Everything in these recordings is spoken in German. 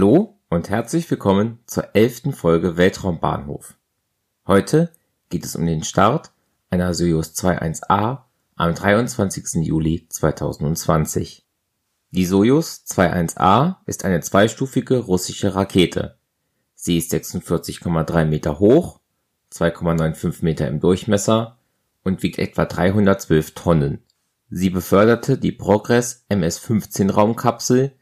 Hallo und herzlich willkommen zur elften Folge Weltraumbahnhof. Heute geht es um den Start einer Soyuz 21A am 23. Juli 2020. Die Soyuz 21A ist eine zweistufige russische Rakete. Sie ist 46,3 Meter hoch, 2,95 Meter im Durchmesser und wiegt etwa 312 Tonnen. Sie beförderte die Progress MS-15 Raumkapsel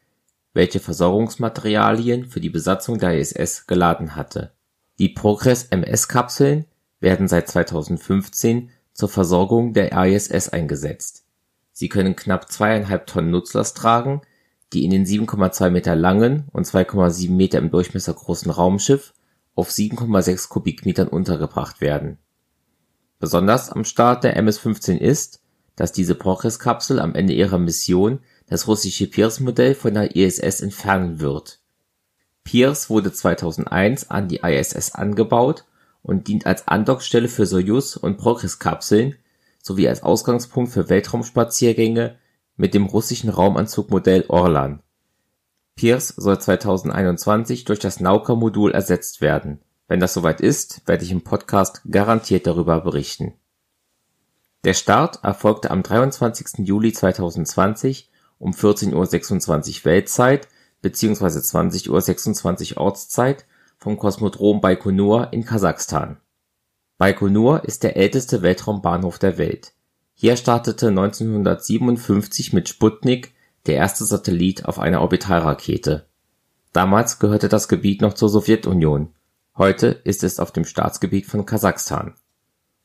welche Versorgungsmaterialien für die Besatzung der ISS geladen hatte. Die Progress-MS-Kapseln werden seit 2015 zur Versorgung der ISS eingesetzt. Sie können knapp zweieinhalb Tonnen Nutzlast tragen, die in den 7,2 Meter langen und 2,7 Meter im Durchmesser großen Raumschiff auf 7,6 Kubikmetern untergebracht werden. Besonders am Start der MS-15 ist, dass diese Progress-Kapsel am Ende ihrer Mission das russische Pirs-Modell von der ISS entfernen wird. Pirs wurde 2001 an die ISS angebaut und dient als Andockstelle für Sojus und Progress-Kapseln sowie als Ausgangspunkt für Weltraumspaziergänge mit dem russischen Raumanzugmodell Orlan. Pirs soll 2021 durch das Nauka-Modul ersetzt werden. Wenn das soweit ist, werde ich im Podcast garantiert darüber berichten. Der Start erfolgte am 23. Juli 2020 um 14:26 Uhr Weltzeit bzw. 20:26 Uhr Ortszeit vom Kosmodrom Baikonur in Kasachstan. Baikonur ist der älteste Weltraumbahnhof der Welt. Hier startete 1957 mit Sputnik der erste Satellit auf einer Orbitalrakete. Damals gehörte das Gebiet noch zur Sowjetunion, heute ist es auf dem Staatsgebiet von Kasachstan.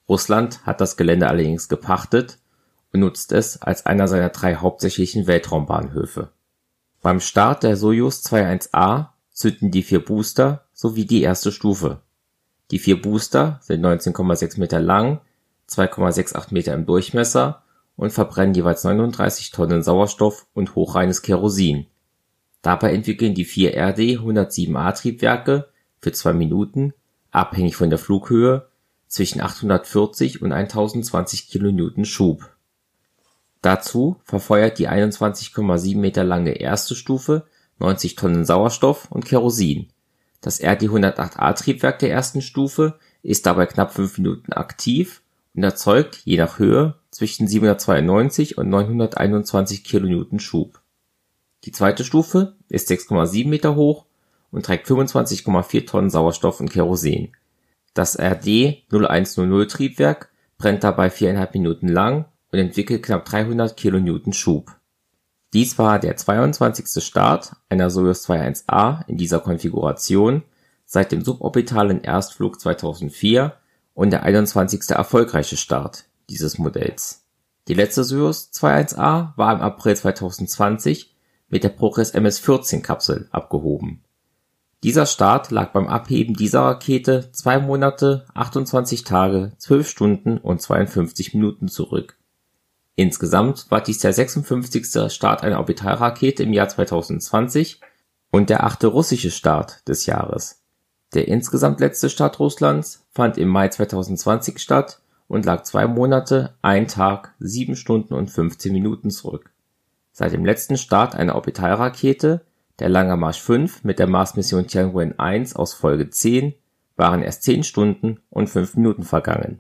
Russland hat das Gelände allerdings gepachtet benutzt es als einer seiner drei hauptsächlichen Weltraumbahnhöfe. Beim Start der Sojus 21A zünden die vier Booster sowie die erste Stufe. Die vier Booster sind 19,6 Meter lang, 2,68 Meter im Durchmesser und verbrennen jeweils 39 Tonnen Sauerstoff und hochreines Kerosin. Dabei entwickeln die vier RD-107A Triebwerke für zwei Minuten, abhängig von der Flughöhe, zwischen 840 und 1020 kN Schub Dazu verfeuert die 21,7 Meter lange erste Stufe 90 Tonnen Sauerstoff und Kerosin. Das RD-108A-Triebwerk der ersten Stufe ist dabei knapp fünf Minuten aktiv und erzeugt je nach Höhe zwischen 792 und 921 kN Schub. Die zweite Stufe ist 6,7 Meter hoch und trägt 25,4 Tonnen Sauerstoff und Kerosin. Das RD-0100-Triebwerk brennt dabei viereinhalb Minuten lang und entwickelt knapp 300 kN Schub. Dies war der 22. Start einer Soyuz 21A in dieser Konfiguration seit dem suborbitalen Erstflug 2004 und der 21. erfolgreiche Start dieses Modells. Die letzte Soyuz 21A war im April 2020 mit der Progress MS-14 Kapsel abgehoben. Dieser Start lag beim Abheben dieser Rakete zwei Monate, 28 Tage, 12 Stunden und 52 Minuten zurück Insgesamt war dies der 56. Start einer Orbitalrakete im Jahr 2020 und der achte russische Start des Jahres. Der insgesamt letzte Start Russlands fand im Mai 2020 statt und lag zwei Monate, ein Tag, sieben Stunden und 15 Minuten zurück. Seit dem letzten Start einer Orbitalrakete, der Langer Marsch 5 mit der Mars-Mission Tianwen 1 aus Folge 10, waren erst 10 Stunden und 5 Minuten vergangen.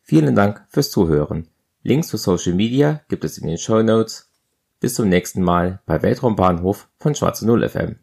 Vielen Dank fürs Zuhören Links zu Social Media gibt es in den Show Notes. Bis zum nächsten Mal bei Weltraumbahnhof von Schwarze Null FM